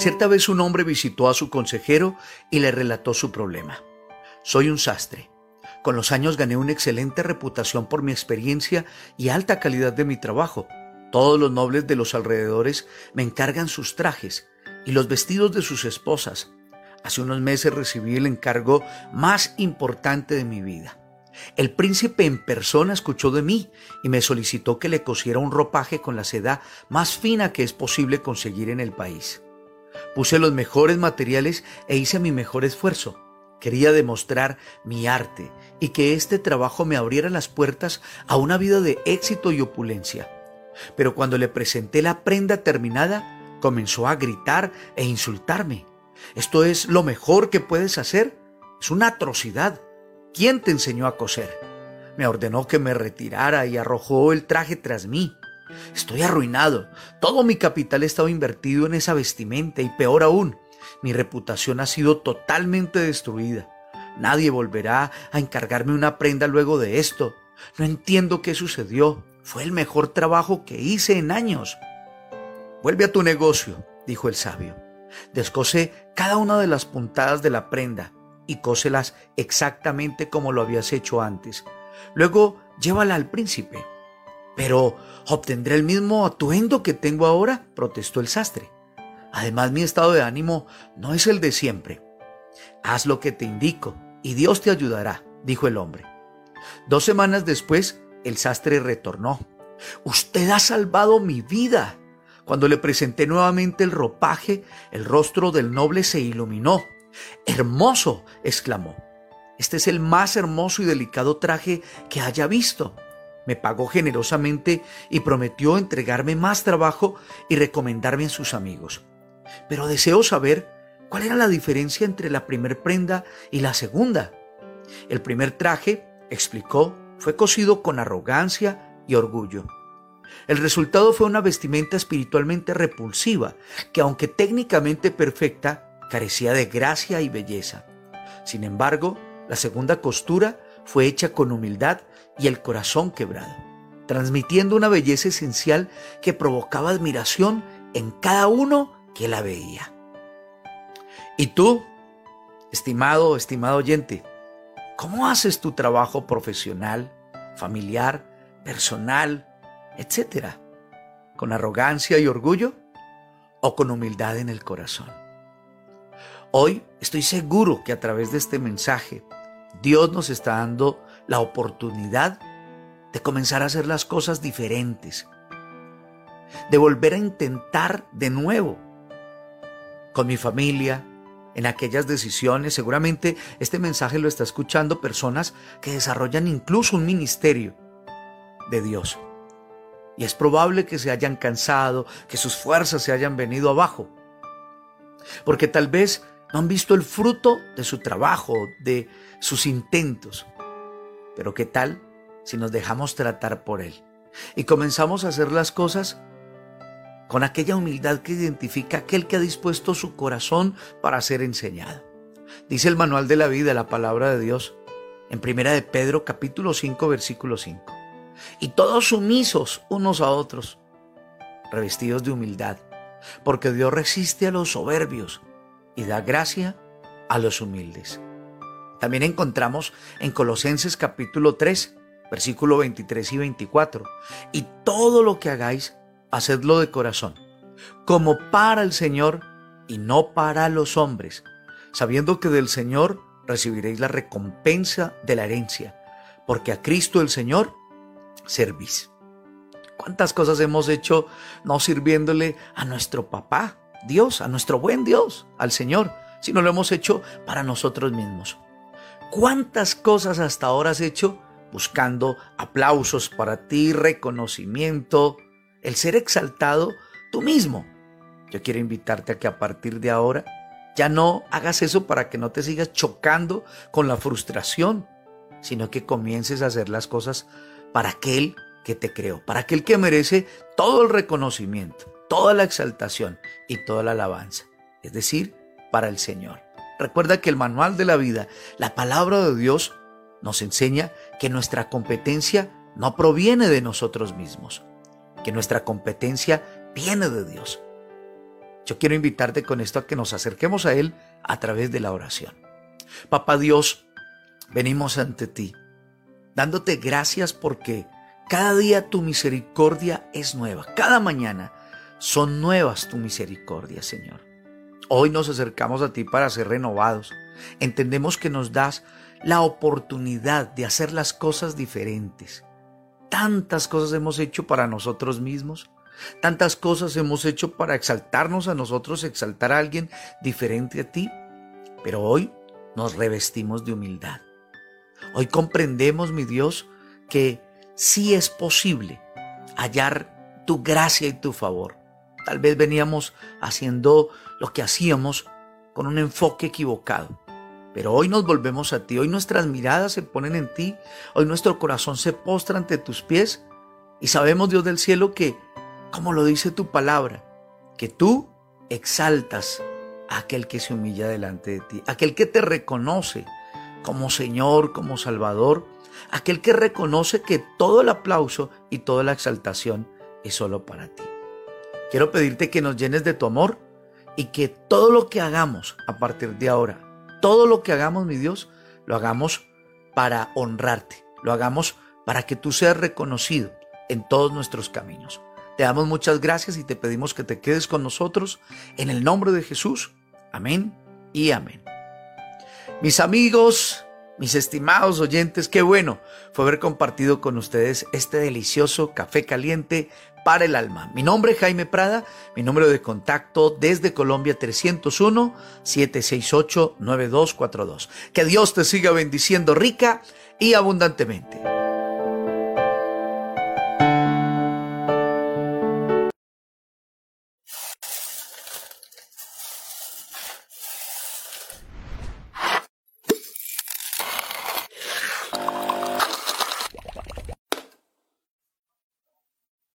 Cierta vez un hombre visitó a su consejero y le relató su problema. Soy un sastre. Con los años gané una excelente reputación por mi experiencia y alta calidad de mi trabajo. Todos los nobles de los alrededores me encargan sus trajes y los vestidos de sus esposas. Hace unos meses recibí el encargo más importante de mi vida. El príncipe en persona escuchó de mí y me solicitó que le cosiera un ropaje con la seda más fina que es posible conseguir en el país. Puse los mejores materiales e hice mi mejor esfuerzo. Quería demostrar mi arte y que este trabajo me abriera las puertas a una vida de éxito y opulencia. Pero cuando le presenté la prenda terminada, comenzó a gritar e insultarme. Esto es lo mejor que puedes hacer. Es una atrocidad. ¿Quién te enseñó a coser? Me ordenó que me retirara y arrojó el traje tras mí. Estoy arruinado. Todo mi capital estaba invertido en esa vestimenta y peor aún, mi reputación ha sido totalmente destruida. Nadie volverá a encargarme una prenda luego de esto. No entiendo qué sucedió. Fue el mejor trabajo que hice en años. Vuelve a tu negocio, dijo el sabio. Descose cada una de las puntadas de la prenda y cóselas exactamente como lo habías hecho antes. Luego llévala al príncipe. Pero obtendré el mismo atuendo que tengo ahora, protestó el sastre. Además, mi estado de ánimo no es el de siempre. Haz lo que te indico y Dios te ayudará, dijo el hombre. Dos semanas después, el sastre retornó. Usted ha salvado mi vida. Cuando le presenté nuevamente el ropaje, el rostro del noble se iluminó Hermoso, exclamó. Este es el más hermoso y delicado traje que haya visto. Me pagó generosamente y prometió entregarme más trabajo y recomendarme a sus amigos. Pero deseo saber cuál era la diferencia entre la primer prenda y la segunda. El primer traje, explicó, fue cosido con arrogancia y orgullo. El resultado fue una vestimenta espiritualmente repulsiva, que aunque técnicamente perfecta, carecía de gracia y belleza. Sin embargo, la segunda costura fue hecha con humildad y el corazón quebrado, transmitiendo una belleza esencial que provocaba admiración en cada uno que la veía. ¿Y tú, estimado, estimado oyente, cómo haces tu trabajo profesional, familiar, personal, etcétera? ¿Con arrogancia y orgullo o con humildad en el corazón? Hoy estoy seguro que a través de este mensaje Dios nos está dando la oportunidad de comenzar a hacer las cosas diferentes, de volver a intentar de nuevo con mi familia, en aquellas decisiones. Seguramente este mensaje lo está escuchando personas que desarrollan incluso un ministerio de Dios. Y es probable que se hayan cansado, que sus fuerzas se hayan venido abajo. Porque tal vez no han visto el fruto de su trabajo, de sus intentos. Pero ¿qué tal si nos dejamos tratar por Él y comenzamos a hacer las cosas con aquella humildad que identifica aquel que ha dispuesto su corazón para ser enseñado? Dice el manual de la vida, la palabra de Dios, en primera de Pedro capítulo 5 versículo 5. Y todos sumisos unos a otros, revestidos de humildad, porque Dios resiste a los soberbios y da gracia a los humildes. También encontramos en Colosenses capítulo 3, versículo 23 y 24, y todo lo que hagáis, hacedlo de corazón, como para el Señor y no para los hombres, sabiendo que del Señor recibiréis la recompensa de la herencia, porque a Cristo el Señor servís. ¿Cuántas cosas hemos hecho no sirviéndole a nuestro papá, Dios, a nuestro buen Dios, al Señor, si no lo hemos hecho para nosotros mismos. ¿Cuántas cosas hasta ahora has hecho buscando aplausos para ti, reconocimiento, el ser exaltado tú mismo? Yo quiero invitarte a que a partir de ahora ya no hagas eso para que no te sigas chocando con la frustración, sino que comiences a hacer las cosas para aquel que te creó, para aquel que merece todo el reconocimiento toda la exaltación y toda la alabanza, es decir, para el Señor. Recuerda que el manual de la vida, la palabra de Dios, nos enseña que nuestra competencia no proviene de nosotros mismos, que nuestra competencia viene de Dios. Yo quiero invitarte con esto a que nos acerquemos a Él a través de la oración. Papá Dios, venimos ante ti, dándote gracias porque cada día tu misericordia es nueva. Cada mañana son nuevas tu misericordia, Señor. Hoy nos acercamos a ti para ser renovados. Entendemos que nos das la oportunidad de hacer las cosas diferentes. Tantas cosas hemos hecho para nosotros mismos. Tantas cosas hemos hecho para exaltarnos a nosotros, exaltar a alguien diferente a ti. Pero hoy nos revestimos de humildad. Hoy comprendemos, mi Dios, que sí es posible hallar tu gracia y tu favor. Tal vez veníamos haciendo lo que hacíamos con un enfoque equivocado. Pero hoy nos volvemos a ti, hoy nuestras miradas se ponen en ti, hoy nuestro corazón se postra ante tus pies y sabemos, Dios del cielo, que, como lo dice tu palabra, que tú exaltas a aquel que se humilla delante de ti, aquel que te reconoce como Señor, como Salvador, aquel que reconoce que todo el aplauso y toda la exaltación es solo para ti. Quiero pedirte que nos llenes de tu amor y que todo lo que hagamos a partir de ahora, todo lo que hagamos, mi Dios, lo hagamos para honrarte, lo hagamos para que tú seas reconocido en todos nuestros caminos. Te damos muchas gracias y te pedimos que te quedes con nosotros en el nombre de Jesús. Amén y amén. Mis amigos, mis estimados oyentes, qué bueno fue haber compartido con ustedes este delicioso café caliente para el alma. Mi nombre es Jaime Prada, mi número de contacto desde Colombia 301-768-9242. Que Dios te siga bendiciendo rica y abundantemente.